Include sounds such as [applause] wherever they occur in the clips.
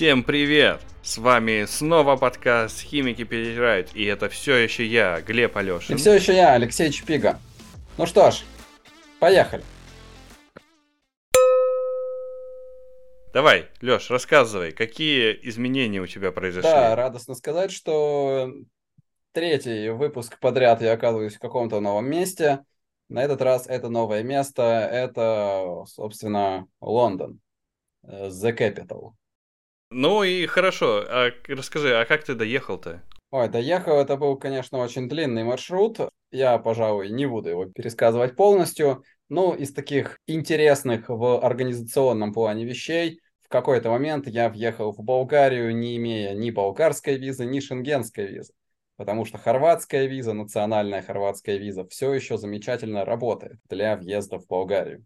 Всем привет! С вами снова подкаст «Химики переиграют», и это все еще я, Глеб Алешин. И все еще я, Алексей Чпига. Ну что ж, поехали. Давай, Леш, рассказывай, какие изменения у тебя произошли? Да, радостно сказать, что третий выпуск подряд я оказываюсь в каком-то новом месте. На этот раз это новое место, это, собственно, Лондон, э, The Capital. Ну и хорошо, а расскажи, а как ты доехал-то? Ой, доехал, это был, конечно, очень длинный маршрут. Я, пожалуй, не буду его пересказывать полностью. Ну, из таких интересных в организационном плане вещей, в какой-то момент я въехал в Болгарию, не имея ни болгарской визы, ни шенгенской визы. Потому что хорватская виза, национальная хорватская виза, все еще замечательно работает для въезда в Болгарию.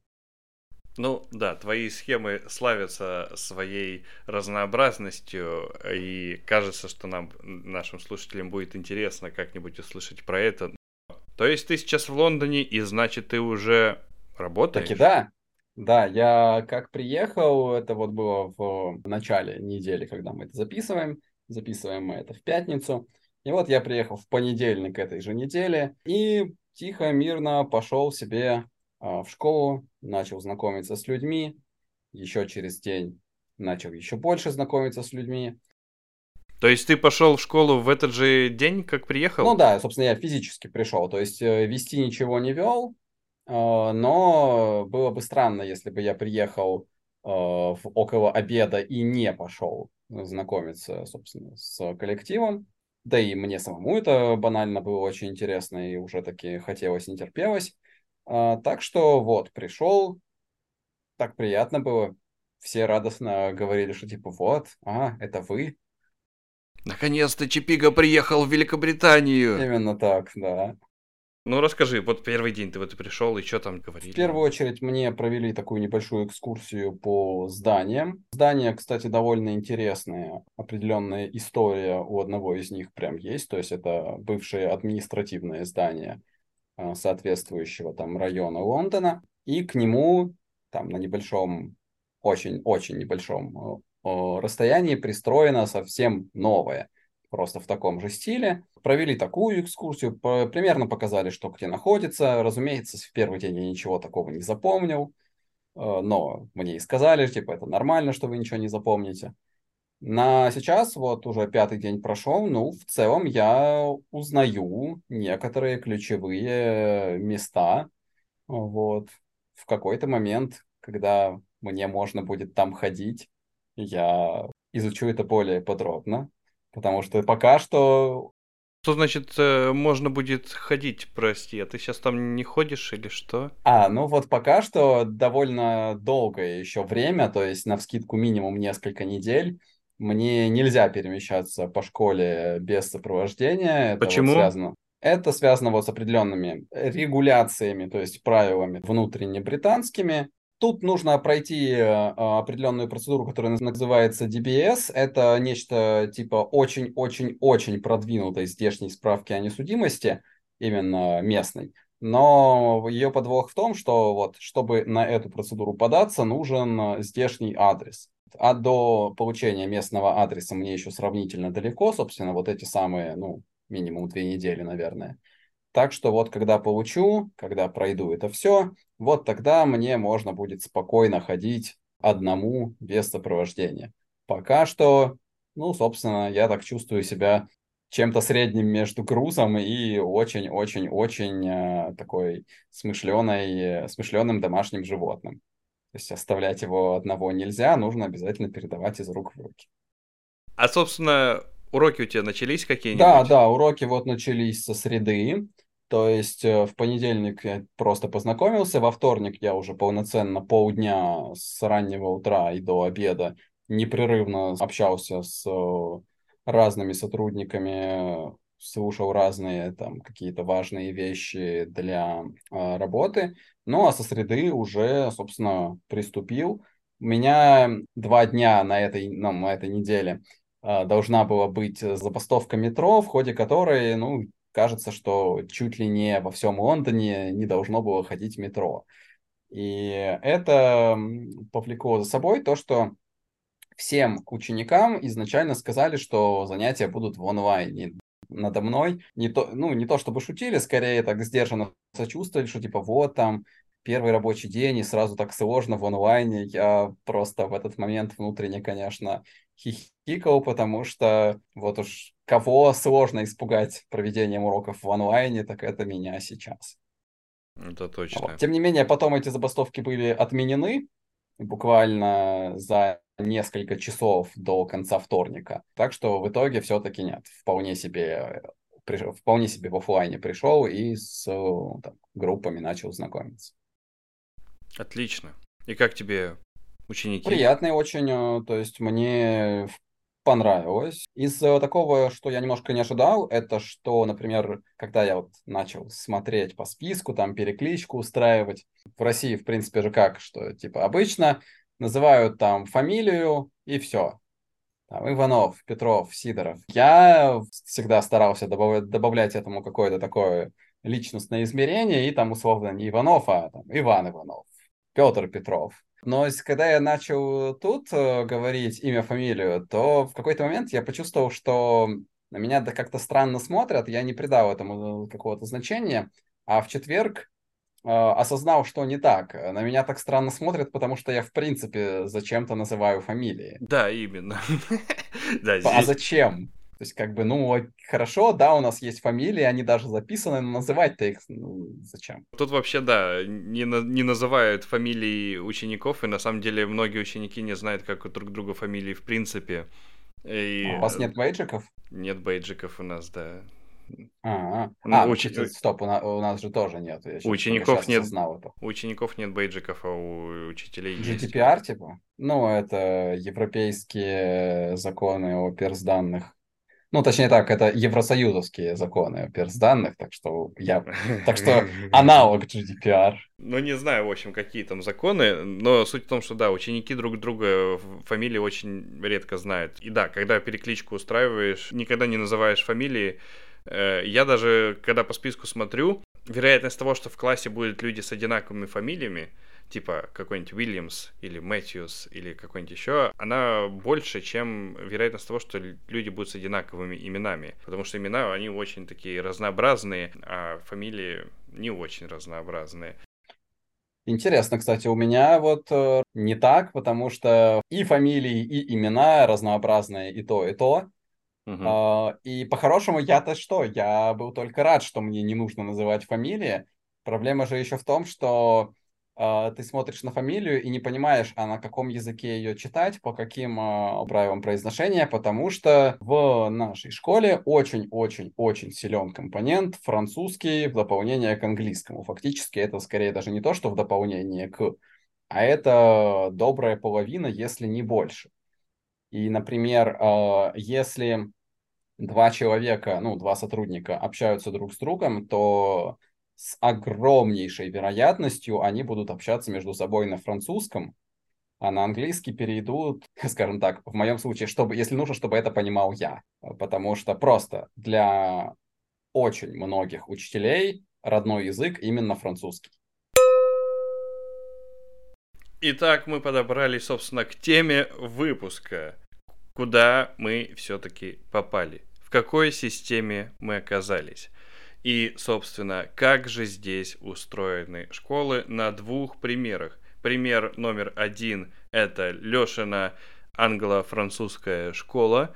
Ну да, твои схемы славятся своей разнообразностью, и кажется, что нам, нашим слушателям, будет интересно как-нибудь услышать про это. То есть ты сейчас в Лондоне, и значит ты уже работаешь? Так и да. Да, я как приехал, это вот было в начале недели, когда мы это записываем. Записываем мы это в пятницу. И вот я приехал в понедельник этой же недели и тихо, мирно пошел себе в школу, начал знакомиться с людьми, еще через день начал еще больше знакомиться с людьми. То есть ты пошел в школу в этот же день, как приехал? Ну да, собственно, я физически пришел. То есть э, вести ничего не вел, э, но было бы странно, если бы я приехал э, в около обеда и не пошел знакомиться, собственно, с коллективом. Да и мне самому это банально было очень интересно и уже таки хотелось, не терпелось. А, так что вот, пришел, так приятно было. Все радостно говорили, что типа вот, а, это вы. Наконец-то Чипига приехал в Великобританию. Именно так, да. Ну расскажи, вот первый день ты вот пришел, и что там говорили? В первую очередь мне провели такую небольшую экскурсию по зданиям. Здания, кстати, довольно интересные. Определенная история у одного из них прям есть. То есть это бывшее административное здание соответствующего там района Лондона, и к нему там на небольшом, очень-очень небольшом э, расстоянии пристроено совсем новое, просто в таком же стиле. Провели такую экскурсию, примерно показали, что где находится. Разумеется, в первый день я ничего такого не запомнил, э, но мне и сказали, типа, это нормально, что вы ничего не запомните. На сейчас, вот уже пятый день прошел, ну, в целом я узнаю некоторые ключевые места. Вот. В какой-то момент, когда мне можно будет там ходить, я изучу это более подробно. Потому что пока что... Что значит э, можно будет ходить, прости? А ты сейчас там не ходишь или что? А, ну вот пока что довольно долгое еще время, то есть на вскидку минимум несколько недель мне нельзя перемещаться по школе без сопровождения. Это Почему? Вот связано. Это связано вот с определенными регуляциями, то есть правилами внутренне британскими. Тут нужно пройти э, определенную процедуру, которая называется DBS. Это нечто типа очень-очень-очень продвинутой здешней справки о несудимости, именно местной. Но ее подвох в том, что вот, чтобы на эту процедуру податься, нужен здешний адрес а до получения местного адреса мне еще сравнительно далеко, собственно, вот эти самые, ну, минимум две недели, наверное. Так что вот когда получу, когда пройду это все, вот тогда мне можно будет спокойно ходить одному без сопровождения. Пока что, ну, собственно, я так чувствую себя чем-то средним между грузом и очень-очень-очень э, такой смышленой, смышленым домашним животным. То есть оставлять его одного нельзя, нужно обязательно передавать из рук в руки. А, собственно, уроки у тебя начались какие-нибудь? Да, да, уроки вот начались со среды. То есть э, в понедельник я просто познакомился, во вторник я уже полноценно полдня с раннего утра и до обеда непрерывно общался с э, разными сотрудниками, слушал разные там какие-то важные вещи для э, работы. Ну, а со среды уже, собственно, приступил. У меня два дня на этой, ну, на этой неделе э, должна была быть забастовка метро, в ходе которой, ну, кажется, что чуть ли не во всем Лондоне не должно было ходить метро. И это повлекло за собой то, что всем ученикам изначально сказали, что занятия будут в онлайне. Надо мной не то, ну, не то чтобы шутили, скорее так сдержанно сочувствовали, что типа вот там первый рабочий день и сразу так сложно в онлайне. Я просто в этот момент внутренне, конечно, хихикал, потому что вот уж кого сложно испугать проведением уроков в онлайне, так это меня сейчас. Это точно. Вот. Тем не менее, потом эти забастовки были отменены буквально за несколько часов до конца вторника. Так что в итоге все-таки нет. Вполне себе, вполне себе в офлайне пришел и с там, группами начал знакомиться. Отлично. И как тебе ученики? Приятный очень, э, то есть мне понравилось. Из э, такого, что я немножко не ожидал, это что, например, когда я вот начал смотреть по списку, там перекличку устраивать, в России, в принципе же как, что типа обычно называют там фамилию и все. Там, Иванов, Петров, Сидоров. Я всегда старался добавлять, добавлять этому какое-то такое личностное измерение, и там условно не Иванов, а там, Иван Иванов, Петр Петров. Но когда я начал тут э, говорить имя, фамилию, то в какой-то момент я почувствовал, что на меня как-то странно смотрят, я не придал этому э, какого-то значения, а в четверг осознал, что не так. На меня так странно смотрят, потому что я, в принципе, зачем-то называю фамилии. Да, именно. [laughs] А зачем? То есть, как бы, ну, хорошо, да, у нас есть фамилии, они даже записаны, но называть-то их ну, зачем? Тут вообще, да, не, на, не называют фамилии учеников, и на самом деле многие ученики не знают, как друг друга фамилии в принципе. И... А у вас нет бейджиков? Нет бейджиков у нас, да. А, ну, а уч... стоп, у нас, у нас же тоже нет. Я у учеников нет. Это. У учеников нет бейджиков, а у учителей GDPR, есть. GDPR, типа? Ну, это европейские законы о перс-данных. Ну, точнее так, это евросоюзовские законы перс данных, так что я... Так что [laughs] аналог GDPR. Ну, не знаю, в общем, какие там законы, но суть в том, что, да, ученики друг друга фамилии очень редко знают. И да, когда перекличку устраиваешь, никогда не называешь фамилии. Э, я даже, когда по списку смотрю, вероятность того, что в классе будут люди с одинаковыми фамилиями, типа какой-нибудь Уильямс или Мэтьюс или какой-нибудь еще, она больше, чем вероятность того, что люди будут с одинаковыми именами. Потому что имена, они очень такие разнообразные, а фамилии не очень разнообразные. Интересно, кстати, у меня вот э, не так, потому что и фамилии, и имена разнообразные, и то, и то. Uh-huh. Э, и по-хорошему я-то что? Я был только рад, что мне не нужно называть фамилии. Проблема же еще в том, что а, ты смотришь на фамилию и не понимаешь, а на каком языке ее читать, по каким а, правилам произношения, потому что в нашей школе очень-очень-очень силен компонент французский в дополнение к английскому. Фактически это скорее даже не то, что в дополнение к, а это добрая половина, если не больше. И, например, а, если два человека, ну, два сотрудника общаются друг с другом, то с огромнейшей вероятностью они будут общаться между собой на французском, а на английский перейдут, [laughs] скажем так, в моем случае, чтобы, если нужно, чтобы это понимал я. Потому что просто для очень многих учителей родной язык именно французский. Итак, мы подобрались, собственно, к теме выпуска. Куда мы все-таки попали? В какой системе мы оказались? И, собственно, как же здесь устроены школы на двух примерах. Пример номер один – это Лешина англо-французская школа.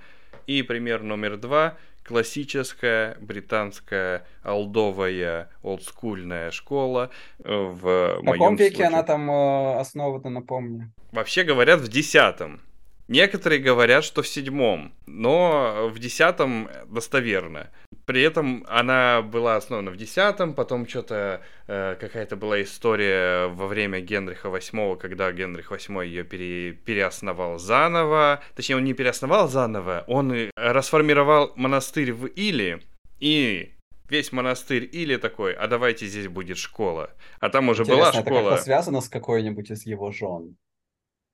И пример номер два – классическая британская олдовая олдскульная школа в В каком веке случае. она там э, основана, напомню? Вообще говорят в десятом. Некоторые говорят, что в седьмом, но в десятом достоверно. При этом она была основана в десятом, потом что-то э, какая-то была история во время Генриха VIII, когда Генрих VIII ее пере, переосновал заново. Точнее, он не переосновал заново, он расформировал монастырь в Или и весь монастырь или такой, а давайте здесь будет школа. А там уже Интересно, была школа. это как-то связано с какой-нибудь из его жен?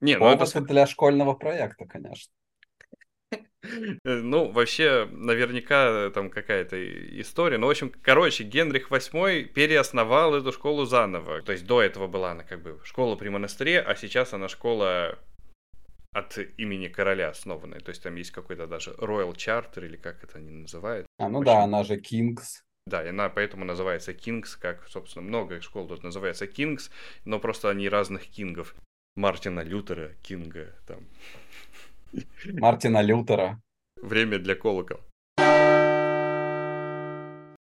Не, ну это... для школьного проекта, конечно. [laughs] Ну, вообще, наверняка там какая-то история. Ну, в общем, короче, Генрих VIII переосновал эту школу заново. То есть до этого была она как бы школа при монастыре, а сейчас она школа от имени короля основанная. То есть там есть какой-то даже Royal Charter, или как это они называют. А, ну Очень... да, она же Kings. Да, и она поэтому называется Kings, как, собственно, много школ тут называется Kings, но просто они разных кингов. Мартина Лютера, Кинга, там. Мартина Лютера. Время для колокол.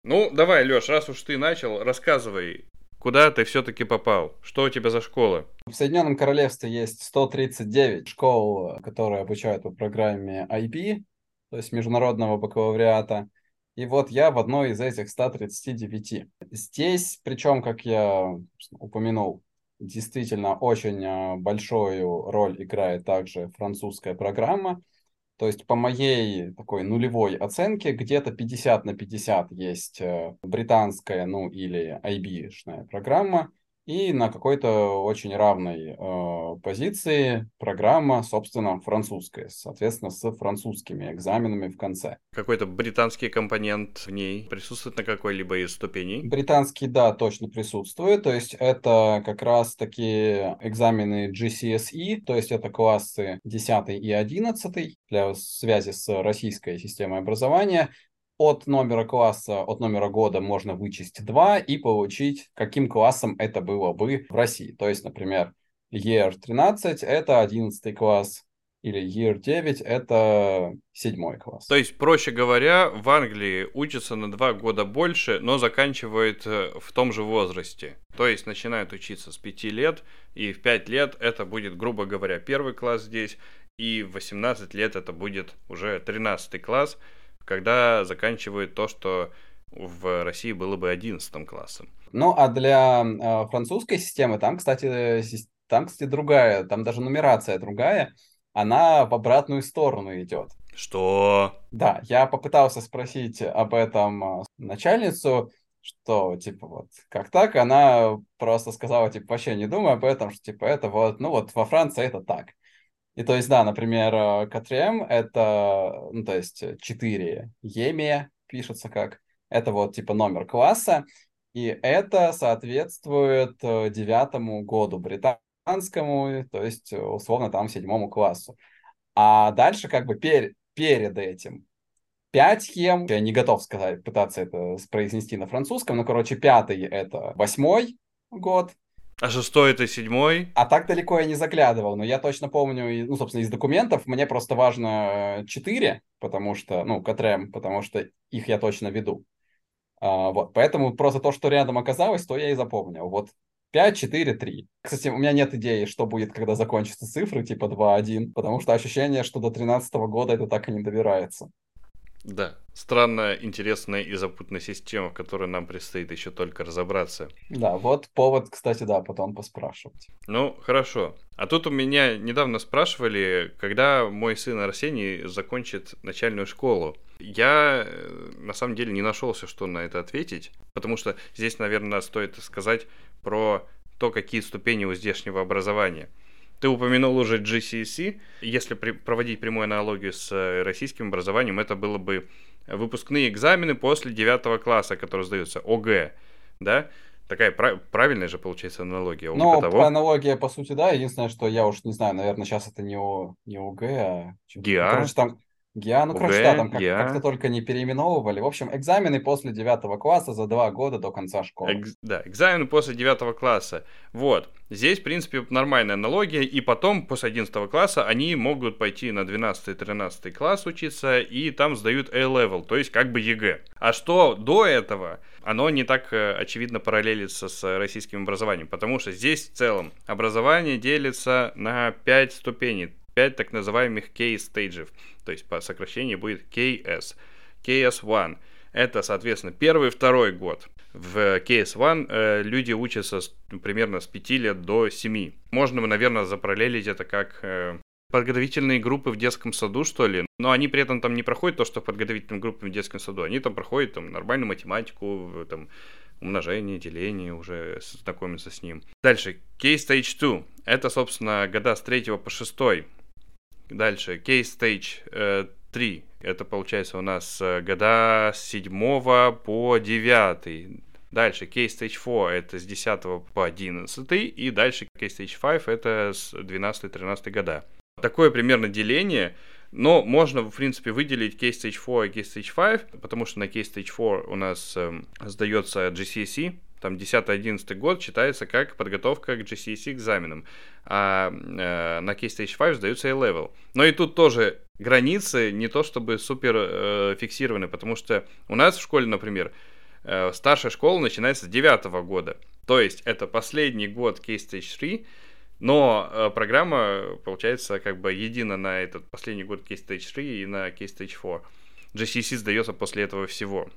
Ну, давай, Лёш, раз уж ты начал, рассказывай, куда ты все-таки попал? Что у тебя за школа? В Соединенном Королевстве есть 139 школ, которые обучают по программе IB, то есть международного бакалавриата. И вот я в одной из этих 139. Здесь, причем, как я упомянул, действительно очень а, большую роль играет также французская программа. То есть по моей такой нулевой оценке где-то 50 на 50 есть э, британская, ну или IB-шная программа, и на какой-то очень равной э, позиции программа, собственно, французская, соответственно, с французскими экзаменами в конце. Какой-то британский компонент в ней присутствует на какой-либо из ступеней? Британский, да, точно присутствует. То есть это как раз таки экзамены GCSE, то есть это классы 10 и 11 для связи с российской системой образования от номера класса, от номера года можно вычесть 2 и получить, каким классом это было бы в России. То есть, например, Year 13 – это 11 класс, или Year 9 – это седьмой класс. То есть, проще говоря, в Англии учатся на два года больше, но заканчивают э, в том же возрасте. То есть, начинают учиться с 5 лет, и в 5 лет это будет, грубо говоря, первый класс здесь, и в 18 лет это будет уже 13 класс – когда заканчивают то, что в России было бы 11 классом. Ну, а для э, французской системы там, кстати, там, кстати, другая, там даже нумерация другая, она в обратную сторону идет. Что? Да, я попытался спросить об этом начальницу, что, типа, вот, как так, она просто сказала, типа, вообще не думай об этом, что, типа, это вот, ну, вот во Франции это так. И то есть, да, например, K3M это, ну, то есть 4 EME пишется как, это вот типа номер класса, и это соответствует э, девятому году британскому, то есть условно там седьмому классу. А дальше как бы пер, перед этим 5 схем, я не готов сказать, пытаться это произнести на французском, но, короче, пятый это восьмой год, а шестой это седьмой? А так далеко я не заглядывал, но я точно помню, ну, собственно, из документов мне просто важно 4, потому что, ну, КТРМ, потому что их я точно веду. А, вот, поэтому просто то, что рядом оказалось, то я и запомнил. Вот 5, 4, 3. Кстати, у меня нет идеи, что будет, когда закончатся цифры, типа 2, 1, потому что ощущение, что до 13 года это так и не добирается. Да, странная, интересная и запутанная система, в которой нам предстоит еще только разобраться. Да, вот повод, кстати, да, потом поспрашивать. Ну, хорошо. А тут у меня недавно спрашивали, когда мой сын Арсений закончит начальную школу. Я, э, на самом деле, не нашелся, что на это ответить, потому что здесь, наверное, стоит сказать про то, какие ступени у здешнего образования. Ты упомянул уже GCSE. Если при, проводить прямую аналогию с э, российским образованием, это было бы выпускные экзамены после 9 класса, которые сдаются, ОГЭ, да? Такая прав- правильная же получается аналогия. Ну, того. аналогия, по сути, да. Единственное, что я уж не знаю, наверное, сейчас это не, О, не ОГЭ, а... ГИА. Короче, там ГИА, ну, короче, да, там как, как-то только не переименовывали. В общем, экзамены после девятого класса за два года до конца школы. Экз, да, экзамены после девятого класса. Вот. Здесь, в принципе, нормальная аналогия. И потом, после одиннадцатого класса, они могут пойти на 12-13 класс учиться, и там сдают A-level, то есть как бы ЕГЭ. А что до этого, оно не так э, очевидно параллелится с российским образованием, потому что здесь в целом образование делится на 5 ступеней 5 так называемых key stage ев, то есть по сокращению будет KS. KS1 это, соответственно, первый второй год. В KS1 э, люди учатся с, примерно с 5 лет до 7. Можно, наверное, запараллелить это как э, подготовительные группы в детском саду, что ли. Но они при этом там не проходят то, что в подготовительной группе в детском саду. Они там проходят там, нормальную математику, там, умножение, деление, уже знакомятся с ним. Дальше, Case Stage 2. Это, собственно, года с 3 по 6. Дальше, Stage э, 3. Это получается у нас э, года с 7 по 9. Дальше Case Stage 4 это с 10 по 11. И дальше Case Stage 5 это с 12-13 года. Такое примерно деление, но можно, в принципе, выделить Case Stage 4 и Case Stage 5, потому что на Case Stage 4 у нас э, сдается GCSE, там 10-11 год считается как подготовка к GCSE экзаменам, а э, на Case Stage 5 сдаются A-Level. Но и тут тоже границы не то чтобы супер э, фиксированы, потому что у нас в школе, например, э, старшая школа начинается с 9 года, то есть это последний год Case Stage 3, но э, программа, получается, как бы едина на этот последний год Case Stage 3 и на Case Stage 4. GCSE сдается после этого всего.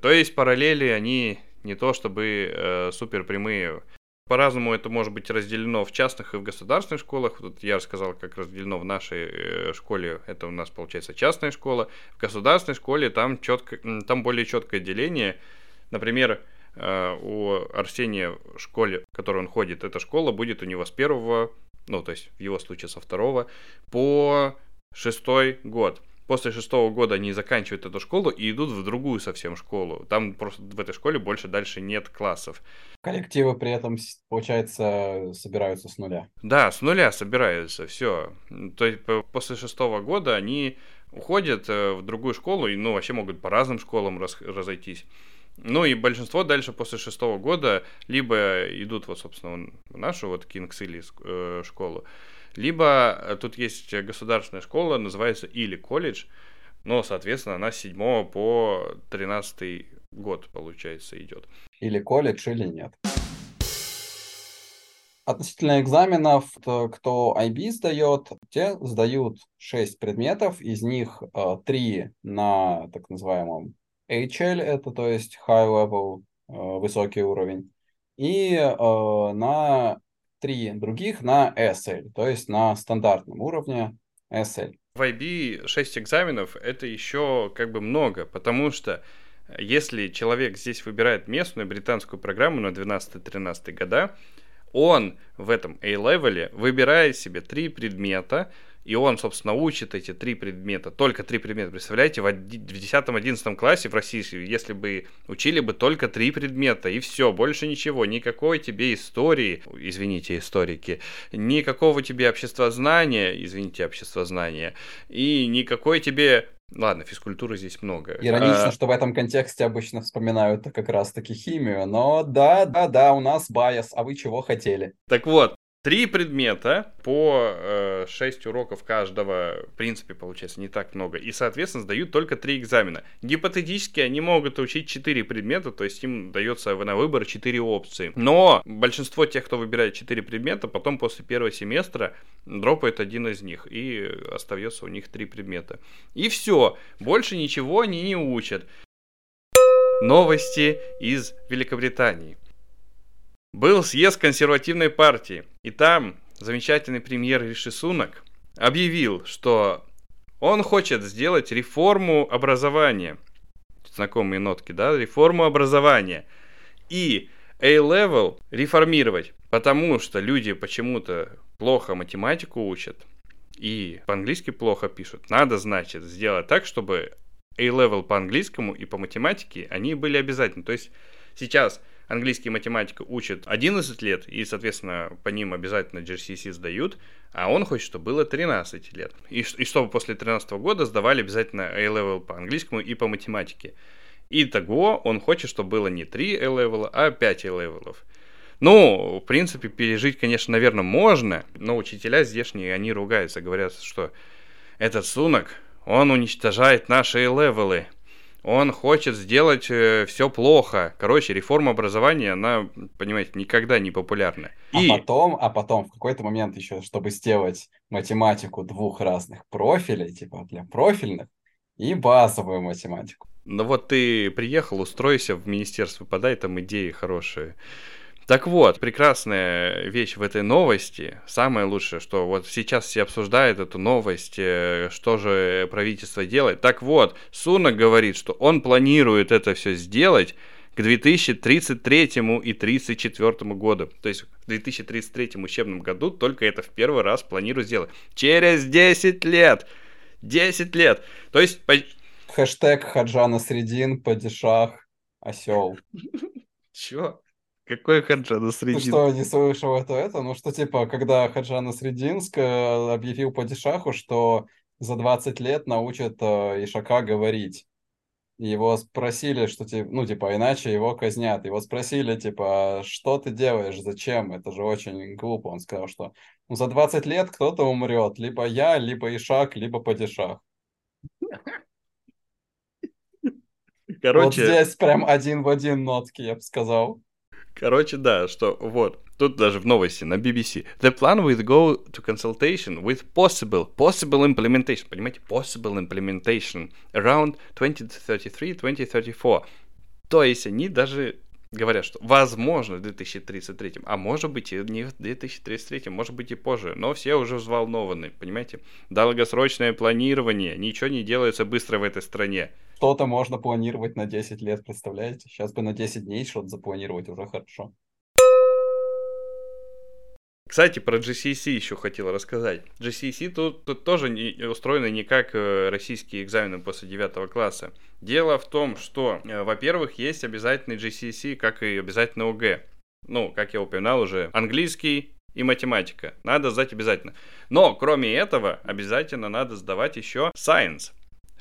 То есть параллели, они не то чтобы э, супер прямые. По-разному это может быть разделено в частных и в государственных школах. Тут я рассказал, как разделено в нашей э, школе. Это у нас получается частная школа. В государственной школе там, четко, там более четкое деление. Например, э, у Арсения в школе, в которой он ходит, эта школа будет у него с первого, ну, то есть в его случае со второго, по шестой год после шестого года они заканчивают эту школу и идут в другую совсем школу. Там просто в этой школе больше дальше нет классов. Коллективы при этом, получается, собираются с нуля. Да, с нуля собираются, все. То есть после шестого года они уходят э, в другую школу и, ну, вообще могут по разным школам раз, разойтись. Ну и большинство дальше после шестого года либо идут вот, собственно, в нашу вот Кингс или э, школу, либо э, тут есть государственная школа, называется или колледж, но, соответственно, она с 7 по 13 год, получается, идет. Или колледж, или нет. Относительно экзаменов, кто IB сдает, те сдают 6 предметов, из них 3 э, на так называемом HL, это то есть high level, э, высокий уровень, и на три других на SL, то есть на стандартном уровне SL. В IB 6 экзаменов это еще как бы много, потому что если человек здесь выбирает местную британскую программу на 12-13 года, он в этом A-левеле выбирает себе три предмета, и он, собственно, учит эти три предмета, только три предмета. Представляете, в 10-11 классе в России, если бы учили бы только три предмета, и все, больше ничего, никакой тебе истории, извините, историки, никакого тебе обществознания, извините, обществознания, и никакой тебе Ладно, физкультуры здесь много. Иронично, а... что в этом контексте обычно вспоминают как раз-таки химию, но да, да, да, у нас байс, а вы чего хотели? Так вот, Три предмета по э, 6 уроков каждого, в принципе, получается не так много. И, соответственно, сдают только три экзамена. Гипотетически они могут учить 4 предмета, то есть им дается на выбор 4 опции. Но большинство тех, кто выбирает 4 предмета, потом после первого семестра дропает один из них, и остается у них 3 предмета. И все, больше ничего они не учат. Новости из Великобритании. Был съезд консервативной партии, и там замечательный премьер Риши Сунак объявил, что он хочет сделать реформу образования. Знакомые нотки, да? Реформу образования. И A-level реформировать, потому что люди почему-то плохо математику учат и по-английски плохо пишут. Надо, значит, сделать так, чтобы A-level по английскому и по математике, они были обязательны. То есть сейчас английский математика учат 11 лет, и, соответственно, по ним обязательно GCSE сдают, а он хочет, чтобы было 13 лет. И, и чтобы после 13 года сдавали обязательно A-level по английскому и по математике. И того он хочет, чтобы было не 3 A-level, а 5 A-level. Ну, в принципе, пережить, конечно, наверное, можно, но учителя здешние, они ругаются, говорят, что этот сунок, он уничтожает наши A-левелы он хочет сделать э, все плохо. Короче, реформа образования, она, понимаете, никогда не популярна. А И... потом, а потом, в какой-то момент еще, чтобы сделать математику двух разных профилей, типа для профильных, и базовую математику. Ну вот ты приехал, устройся в министерство, подай там идеи хорошие. Так вот, прекрасная вещь в этой новости, самое лучшее, что вот сейчас все обсуждают эту новость, э, что же правительство делает. Так вот, Сунок говорит, что он планирует это все сделать к 2033 и 2034 году. То есть в 2033 учебном году только это в первый раз планируют сделать. Через 10 лет! 10 лет! То есть... Хэштег Хаджана Средин, падишах, осел. [laughs] Чё? Какой Хаджана Ты Средин? что, не слышал это, это? Ну, что, типа, когда Хаджана Срединск э, объявил Падишаху, что за 20 лет научат э, Ишака говорить. Его спросили, что, типа, ну, типа, иначе его казнят. Его спросили, типа, «А что ты делаешь, зачем? Это же очень глупо. Он сказал, что ну, за 20 лет кто-то умрет. Либо я, либо Ишак, либо Падишах. Короче, Вот здесь прям один в один нотки, я бы сказал. Короче, да, что вот, тут даже в новости на BBC. The plan will go to consultation with possible, possible implementation, понимаете, possible implementation around 2033-2034. То есть они даже говорят, что возможно в 2033, а может быть и не в 2033, может быть и позже, но все уже взволнованы, понимаете? Долгосрочное планирование, ничего не делается быстро в этой стране. Что-то можно планировать на 10 лет, представляете? Сейчас бы на 10 дней что-то запланировать уже хорошо. Кстати, про GCC еще хотел рассказать. GCC тут, тут тоже не, устроены не как э, российские экзамены после 9 класса. Дело в том, что, э, во-первых, есть обязательный GCC, как и обязательно ОГЭ. Ну, как я упоминал уже, английский и математика. Надо сдать обязательно. Но, кроме этого, обязательно надо сдавать еще science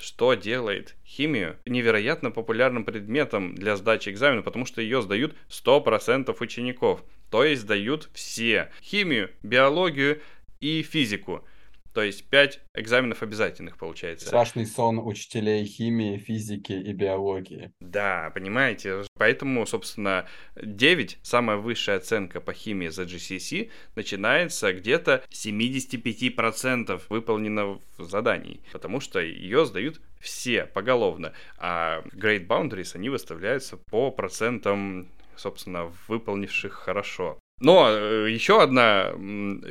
что делает химию невероятно популярным предметом для сдачи экзамена, потому что ее сдают 100% учеников. То есть сдают все. Химию, биологию и физику. То есть 5 экзаменов обязательных получается. Страшный сон учителей химии, физики и биологии. Да, понимаете. Поэтому, собственно, 9, самая высшая оценка по химии за GCSE, начинается где-то 75% выполненного заданий. Потому что ее сдают все поголовно. А Great Boundaries, они выставляются по процентам собственно, выполнивших хорошо. Но э, еще одна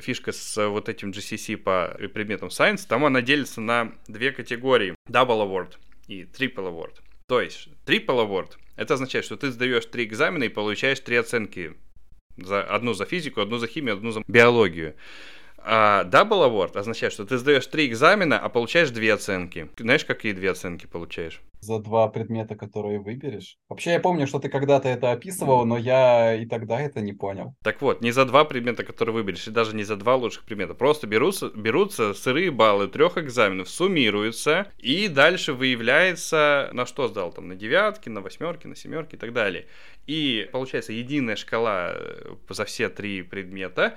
фишка с вот этим GCC по предметам Science, там она делится на две категории. Double Award и Triple Award. То есть Triple Award это означает, что ты сдаешь три экзамена и получаешь три оценки. За, одну за физику, одну за химию, одну за биологию. А Double Award означает, что ты сдаешь три экзамена, а получаешь две оценки. Знаешь, какие две оценки получаешь? За два предмета, которые выберешь. Вообще, я помню, что ты когда-то это описывал, но я и тогда это не понял. Так вот, не за два предмета, которые выберешь, и даже не за два лучших предмета. Просто берутся, берутся сырые баллы трех экзаменов, суммируются, и дальше выявляется, на что сдал, там, на девятки, на восьмерки, на семерки и так далее. И получается единая шкала э, за все три предмета,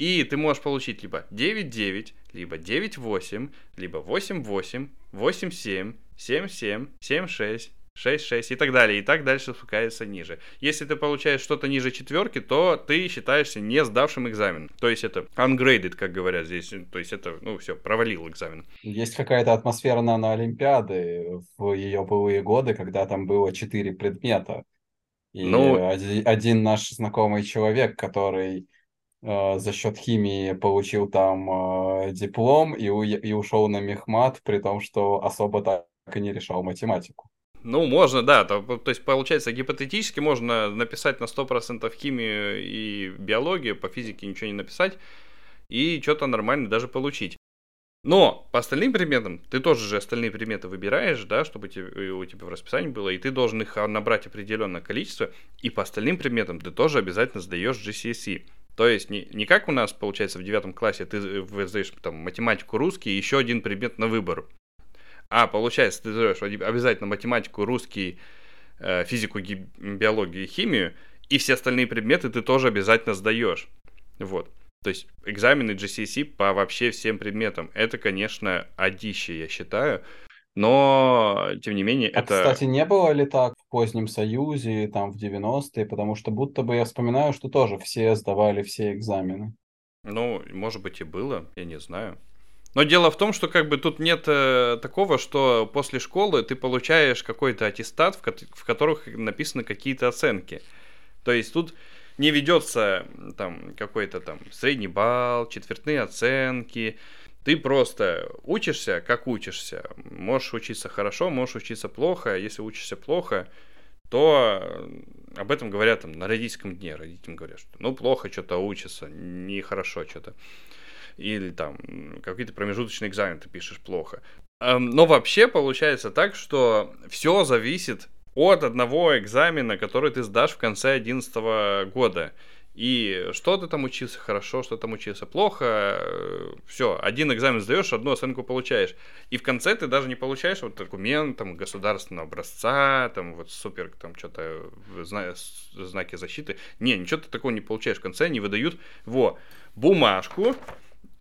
и ты можешь получить либо 9-9, либо 9-8, либо 8-8, 8-7, 7-7, 7-6, 6-6 и так далее. И так дальше спускается ниже. Если ты получаешь что-то ниже четверки, то ты считаешься не сдавшим экзамен. То есть это ungraded, как говорят здесь. То есть это, ну все, провалил экзамен. Есть какая-то атмосфера на, на Олимпиады в ее былые годы, когда там было четыре предмета. И ну... один, один наш знакомый человек, который за счет химии получил там э, диплом и, у, и ушел на мехмат, при том, что особо так и не решал математику. Ну, можно, да. То, то есть, получается, гипотетически можно написать на 100% химию и биологию, по физике ничего не написать, и что-то нормально даже получить. Но по остальным предметам, ты тоже же остальные предметы выбираешь, да, чтобы тебе, у тебя в расписании было, и ты должен их набрать определенное количество, и по остальным предметам ты тоже обязательно сдаешь GCSE. То есть не, не как у нас, получается, в девятом классе ты сдаешь там математику, русский еще один предмет на выбор. А получается, ты сдаешь обязательно математику, русский, э, физику, биологию и химию, и все остальные предметы ты тоже обязательно сдаешь. Вот. То есть экзамены GCSE по вообще всем предметам. Это, конечно, одище, я считаю. Но, тем не менее, а, это... кстати, не было ли так в позднем Союзе, там, в 90-е? Потому что будто бы я вспоминаю, что тоже все сдавали все экзамены. Ну, может быть, и было, я не знаю. Но дело в том, что как бы тут нет э, такого, что после школы ты получаешь какой-то аттестат, в, ко- в которых написаны какие-то оценки. То есть тут не ведется там какой-то там средний балл, четвертные оценки, ты просто учишься, как учишься. Можешь учиться хорошо, можешь учиться плохо. Если учишься плохо, то об этом говорят там, на родительском дне. Родителям говорят, что ну плохо что-то учится, нехорошо что-то. Или там какие-то промежуточные экзамены ты пишешь плохо. Но вообще получается так, что все зависит от одного экзамена, который ты сдашь в конце 11 года. И что ты там учился хорошо, что там учился плохо, э, все, один экзамен сдаешь, одну оценку получаешь. И в конце ты даже не получаешь вот документ там, государственного образца, там вот супер, там что-то, зна знаки защиты. Не, ничего ты такого не получаешь. В конце они выдают, во, бумажку,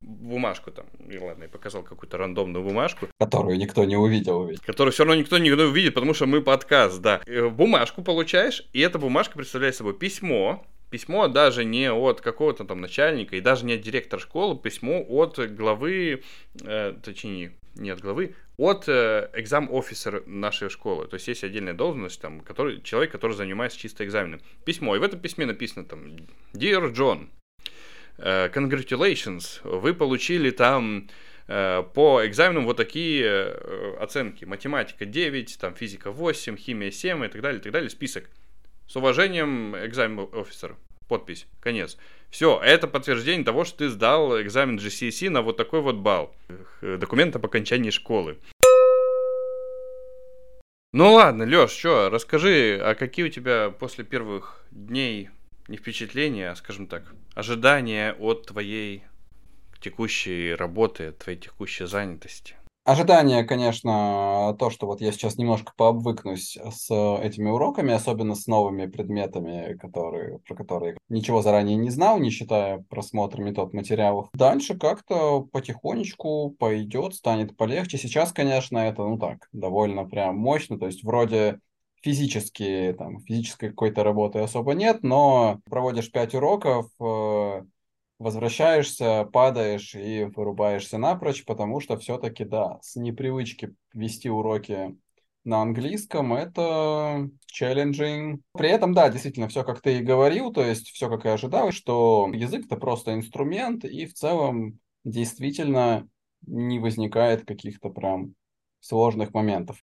бумажку там, и ладно, я показал какую-то рандомную бумажку. Которую никто не увидел. Ведь. Которую все равно никто не увидит, потому что мы подкаст, да. Э, бумажку получаешь, и эта бумажка представляет собой письмо, письмо даже не от какого-то там начальника и даже не от директора школы, письмо от главы, э, точнее, не от главы, от э, экзам-офисера нашей школы. То есть есть отдельная должность, там, который, человек, который занимается чисто экзаменом. Письмо. И в этом письме написано там Dear John, uh, congratulations, вы получили там uh, по экзаменам вот такие оценки. Математика 9, там физика 8, химия 7 и так далее, и так далее. Список. С уважением, экзамен офицер. Подпись. Конец. Все, это подтверждение того, что ты сдал экзамен GCSE на вот такой вот балл. Документ об окончании школы. Ну ладно, Лёш, что, расскажи, а какие у тебя после первых дней не впечатления, а, скажем так, ожидания от твоей текущей работы, твоей текущей занятости? Ожидание, конечно, то, что вот я сейчас немножко пообвыкнусь с этими уроками, особенно с новыми предметами, которые, про которые ничего заранее не знал, не считая просмотра метод материалов. Дальше как-то потихонечку пойдет, станет полегче. Сейчас, конечно, это, ну так, довольно прям мощно, то есть вроде физически, там, физической какой-то работы особо нет, но проводишь пять уроков, э, возвращаешься, падаешь и вырубаешься напрочь, потому что все-таки, да, с непривычки вести уроки на английском это challenging. При этом, да, действительно, все как ты и говорил, то есть все как и ожидал, что язык это просто инструмент, и в целом действительно не возникает каких-то прям сложных моментов.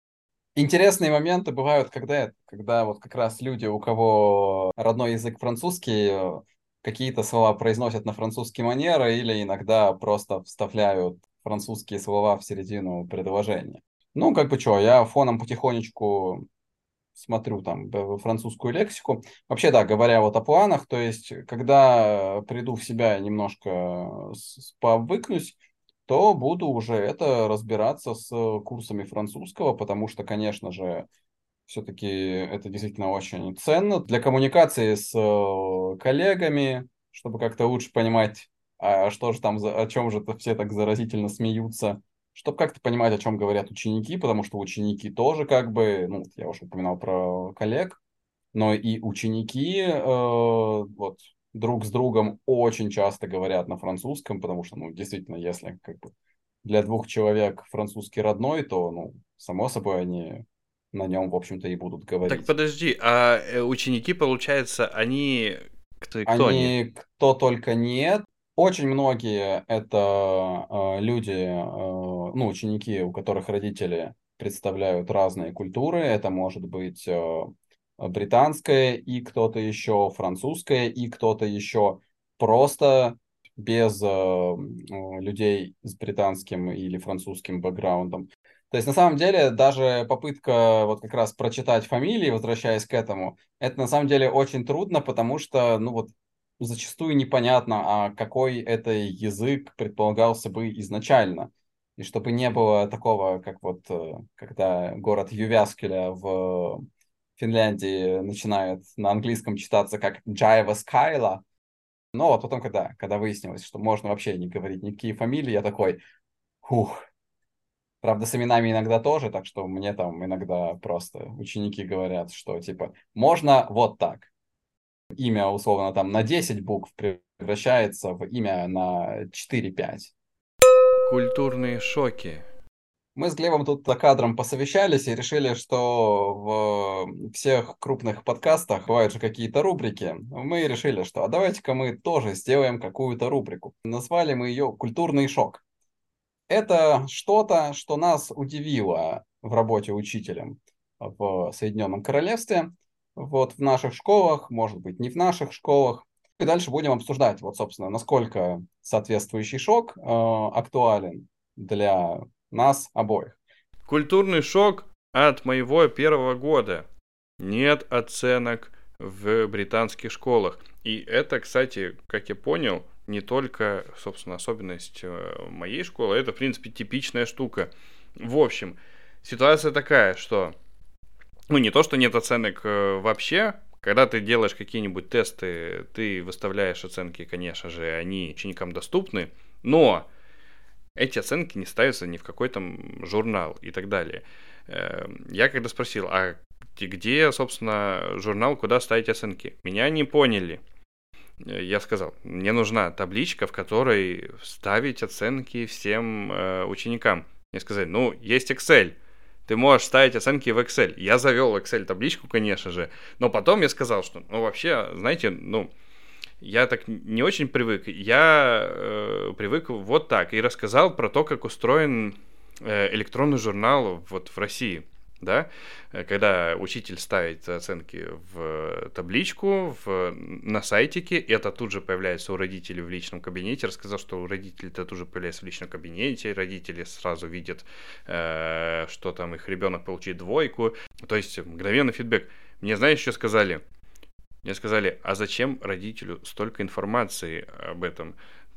Интересные моменты бывают, когда, когда вот как раз люди, у кого родной язык французский, какие-то слова произносят на французский манер или иногда просто вставляют французские слова в середину предложения. Ну, как бы что, я фоном потихонечку смотрю там французскую лексику. Вообще, да, говоря вот о планах, то есть, когда приду в себя немножко повыкнусь, то буду уже это разбираться с курсами французского, потому что, конечно же, все-таки это действительно очень ценно для коммуникации с э, коллегами, чтобы как-то лучше понимать, а что же там, о чем же все так заразительно смеются, чтобы как-то понимать, о чем говорят ученики, потому что ученики тоже как бы, ну, я уже упоминал про коллег, но и ученики э, вот друг с другом очень часто говорят на французском, потому что, ну, действительно, если как бы для двух человек французский родной, то, ну, само собой, они на нем, в общем-то, и будут говорить. Так подожди, а э, ученики, получается, они кто, кто они, они? кто только нет. Очень многие это э, люди, э, ну, ученики, у которых родители представляют разные культуры. Это может быть э, британская и кто-то еще, французская и кто-то еще. Просто без э, людей с британским или французским бэкграундом. То есть, на самом деле, даже попытка вот как раз прочитать фамилии, возвращаясь к этому, это на самом деле очень трудно, потому что, ну вот, зачастую непонятно, а какой это язык предполагался бы изначально. И чтобы не было такого, как вот, э, когда город Ювяскеля в Финляндии начинает на английском читаться как Джайва Скайла, но вот потом, когда, когда выяснилось, что можно вообще не говорить никакие фамилии, я такой, ух, Правда, с именами иногда тоже, так что мне там иногда просто ученики говорят, что типа можно вот так. Имя условно там на 10 букв превращается в имя на 4-5. Культурные шоки. Мы с Глебом тут за кадром посовещались и решили, что в всех крупных подкастах бывают же какие-то рубрики. Мы решили, что а давайте-ка мы тоже сделаем какую-то рубрику. Назвали мы ее «Культурный шок» это что-то, что нас удивило в работе учителем в Соединенном Королевстве, вот в наших школах, может быть, не в наших школах. И дальше будем обсуждать, вот, собственно, насколько соответствующий шок э, актуален для нас обоих. Культурный шок от моего первого года. нет оценок в британских школах. И это, кстати, как я понял, не только, собственно, особенность э, моей школы, это, в принципе, типичная штука. В общем, ситуация такая, что, ну, не то, что нет оценок э, вообще, когда ты делаешь какие-нибудь тесты, ты выставляешь оценки, конечно же, они ученикам доступны, но эти оценки не ставятся ни в какой там журнал и так далее. Эм, я когда спросил, а где, собственно, журнал, куда ставить оценки, меня не поняли. Э, я сказал, мне нужна табличка, в которой ставить оценки всем э, ученикам. Мне сказали, ну, есть Excel, ты можешь ставить оценки в Excel. Я завел Excel табличку, конечно же, но потом я сказал, что, ну, вообще, знаете, ну, я так не очень привык. Я э, привык вот так и рассказал про то, как устроен э, электронный журнал вот в России да, э, когда учитель ставит оценки в табличку, в, на сайтике, это тут же появляется у родителей в личном кабинете, рассказал, что у родителей это тут же появляется в личном кабинете, родители сразу видят, э, что там их ребенок получит двойку, то есть мгновенный фидбэк. Мне, знаешь, что сказали? Мне сказали, а зачем родителю столько информации об этом?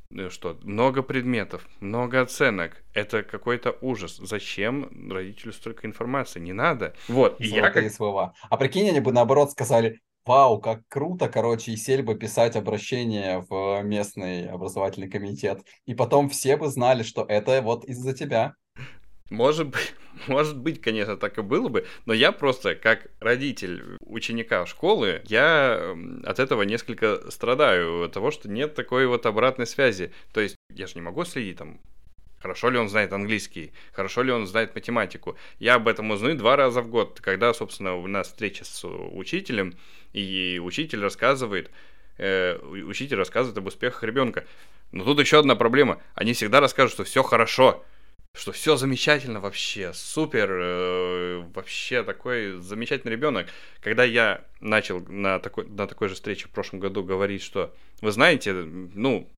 Ну что, много предметов, много оценок. Это какой-то ужас. Зачем родителю столько информации? Не надо. Вот. И я как... слова. А прикинь, они бы наоборот сказали, вау, как круто, короче, и сели бы писать обращение в местный образовательный комитет. И потом все бы знали, что это вот из-за тебя. Может быть, [laughs] может быть, конечно, так и было бы, но я просто, как родитель ученика школы, я от этого несколько страдаю, от того, что нет такой вот обратной связи. То есть я же не могу следить там, Хорошо ли он знает английский? Хорошо ли он знает математику? Я об этом узнаю два раза в год, когда, собственно, у нас встреча с учителем, и учитель рассказывает, э, учитель рассказывает об успехах ребенка. Но тут еще одна проблема. Они всегда расскажут, что все хорошо что все замечательно вообще, супер, э, вообще такой замечательный ребенок. Когда я начал на такой, на такой же встрече в прошлом году говорить, что, вы знаете, ну,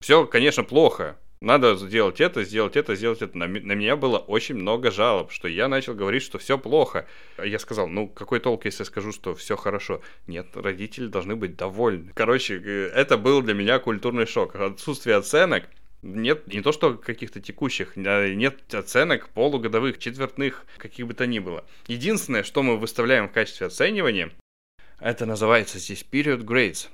все, конечно, плохо, надо сделать это, сделать это, сделать это. На, на меня было очень много жалоб, что я начал говорить, что все плохо. Я сказал, ну какой толк, если я скажу, что все хорошо? Нет, родители должны быть довольны. Короче, э, это был для меня культурный шок. Отсутствие оценок – нет не то что каких-то текущих, а нет оценок полугодовых, четвертных, каких бы то ни было. Единственное, что мы выставляем в качестве оценивания, это называется здесь period grades.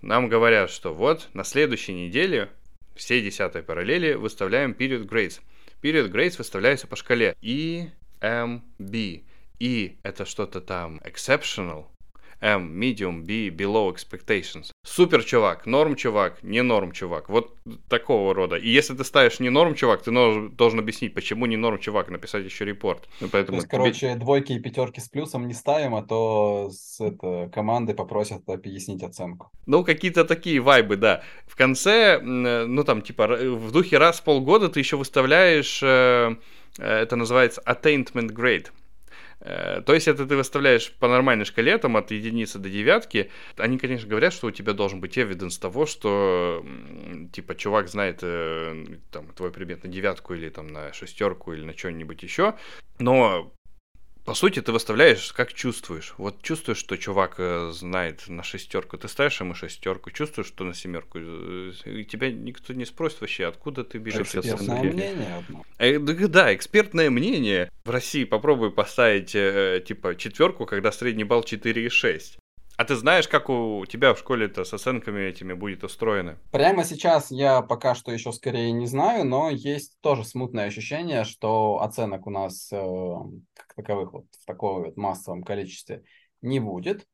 Нам говорят, что вот на следующей неделе все десятой параллели выставляем period grades. Period grades выставляются по шкале E, M, B. E это что-то там exceptional, M, medium, B, below expectations. Супер чувак, норм чувак, не норм чувак. Вот такого рода. И если ты ставишь не норм чувак, ты должен объяснить, почему не норм чувак, написать еще репорт. Ну, поэтому то есть, тебе... короче, двойки и пятерки с плюсом не ставим, а то с это, команды попросят объяснить оценку. Ну, какие-то такие вайбы, да. В конце, ну там, типа, в духе раз в полгода ты еще выставляешь, э, э, это называется attainment grade Э, то есть это ты выставляешь по нормальной шкале, там от единицы до девятки. Они, конечно, говорят, что у тебя должен быть эвиденс того, что типа чувак знает э, там твой предмет на девятку или там на шестерку или на что-нибудь еще. Но по сути, ты выставляешь, как чувствуешь. Вот чувствуешь, что чувак э, знает на шестерку, ты ставишь ему шестерку, чувствуешь, что на семерку, э, и тебя никто не спросит вообще, откуда ты бежишь. Экспертное мнение одно. Э, да, экспертное мнение. В России попробуй поставить типа четверку, когда средний балл 4,6. А ты знаешь, как у тебя в школе это с оценками этими будет устроено? Прямо сейчас я пока что еще скорее не знаю, но есть тоже смутное ощущение, что оценок у нас э, как таковых вот в таком вот массовом количестве не будет.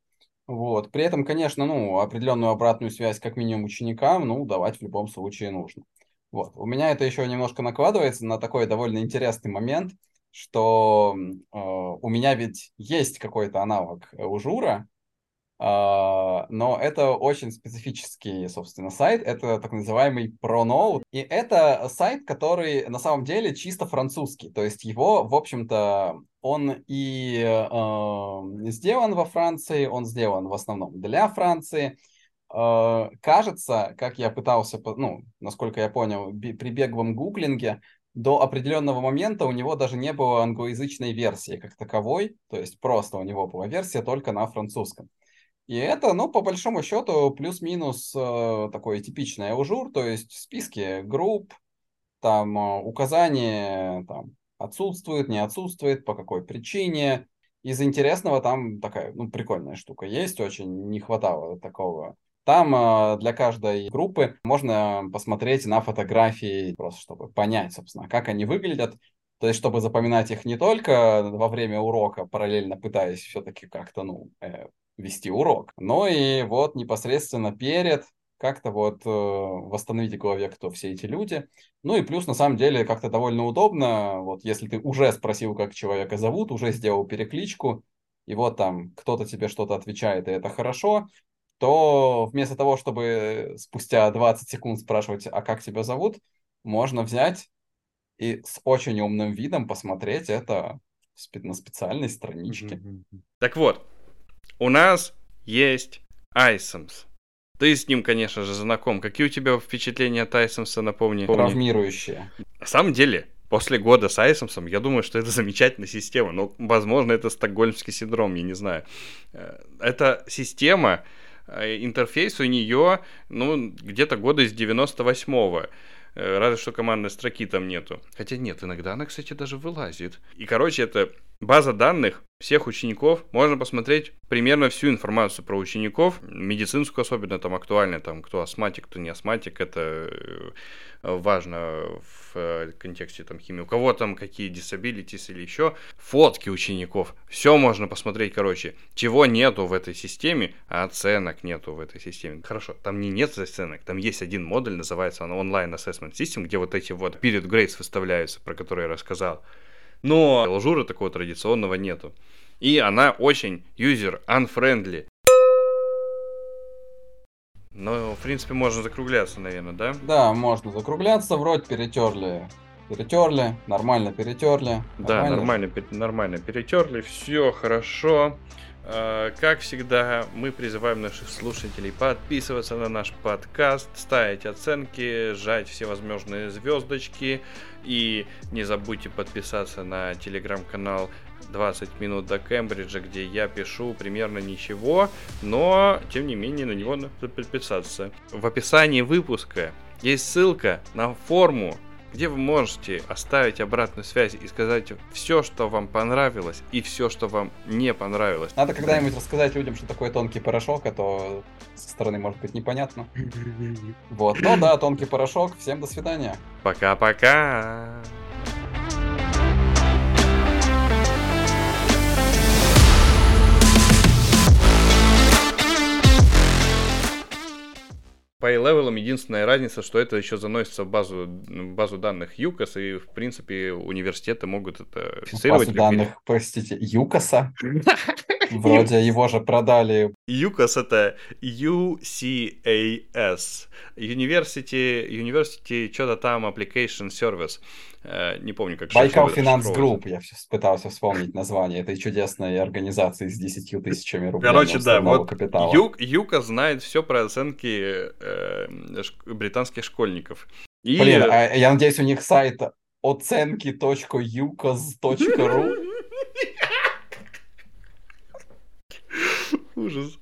Вот. При этом, конечно, ну, определенную обратную связь как минимум ученикам, ну, давать в любом случае нужно. Вот. У меня это еще немножко накладывается на такой довольно интересный момент, что э, у меня ведь есть какой-то аналог у Жура, но это очень специфический, собственно, сайт. Это так называемый ProNote. И это сайт, который на самом деле чисто французский. То есть его, в общем-то, он и uh, сделан во Франции, он сделан в основном для Франции. Uh, кажется, как я пытался, ну, насколько я понял, при беглом гуглинге, до определенного момента у него даже не было англоязычной версии как таковой, то есть просто у него была версия только на французском. И это, ну, по большому счету, плюс-минус э, такой типичный ЭлЖур, то есть в списке групп, там э, указание там, отсутствует, не отсутствует, по какой причине. Из интересного там такая, ну, прикольная штука есть, очень не хватало такого. Там э, для каждой группы можно посмотреть на фотографии, просто чтобы понять, собственно, как они выглядят. То есть, чтобы запоминать их не только во время урока, параллельно пытаясь все-таки как-то, ну, э, вести урок. Но и вот непосредственно перед как-то вот э, восстановить в голове, кто все эти люди. Ну и плюс, на самом деле, как-то довольно удобно, вот если ты уже спросил, как человека зовут, уже сделал перекличку, и вот там кто-то тебе что-то отвечает, и это хорошо, то вместо того, чтобы спустя 20 секунд спрашивать, а как тебя зовут, можно взять и с очень умным видом посмотреть это на специальной страничке. Так вот, у нас есть Айсомс. Ты с ним, конечно же, знаком. Какие у тебя впечатления от Айсомса, напомни? Травмирующие. На самом деле, после года с Айсомсом, я думаю, что это [laughs] замечательная система. Но, возможно, это стокгольмский синдром, я не знаю. Э, это система, э, интерфейс у нее, ну, где-то года из 98-го. Э, разве что командной строки там нету. Хотя нет, иногда она, кстати, даже вылазит. И, короче, это база данных всех учеников. Можно посмотреть примерно всю информацию про учеников, медицинскую особенно, там актуально, там кто астматик, кто не астматик, это э, важно в э, контексте там химии. У кого там какие disabilities или еще. Фотки учеников. Все можно посмотреть, короче. Чего нету в этой системе, а оценок нету в этой системе. Хорошо, там не нет оценок, там есть один модуль, называется он Online Assessment System, где вот эти вот period grades выставляются, про которые я рассказал. Но лжура такого традиционного нету. И она очень user-unfriendly. Ну, в принципе, можно закругляться, наверное, да? Да, можно закругляться. Вроде перетерли. Перетерли, нормально перетерли. Да, нормально, нормально перетерли. Все хорошо. А, как всегда, мы призываем наших слушателей подписываться на наш подкаст, ставить оценки, жать все возможные звездочки. И не забудьте подписаться на телеграм-канал 20 минут до Кембриджа, где я пишу примерно ничего, но тем не менее на него надо подписаться. В описании выпуска есть ссылка на форму, где вы можете оставить обратную связь и сказать все, что вам понравилось и все, что вам не понравилось. Надо когда-нибудь рассказать людям, что такое тонкий порошок, а то со стороны может быть непонятно. [laughs] Вот, ну да, тонкий порошок. Всем до свидания. Пока-пока. По A-левелам единственная разница, что это еще заносится в базу, в базу данных ЮКОС, и, в принципе, университеты могут это официровать. Базу данных, простите, ЮКОСа? [laughs] Вроде его же продали. ЮКОС это UCAS. University, University что-то там Application Service. Э, не помню, как Байкал Финанс Групп, я пытался вспомнить название этой чудесной организации с 10 тысячами рублей. Короче, да, вот капитала. Юг, UCAS знает все про оценки э, британских школьников. И... Блин, а, я надеюсь, у них сайт оценки.ucas.ру Ужас.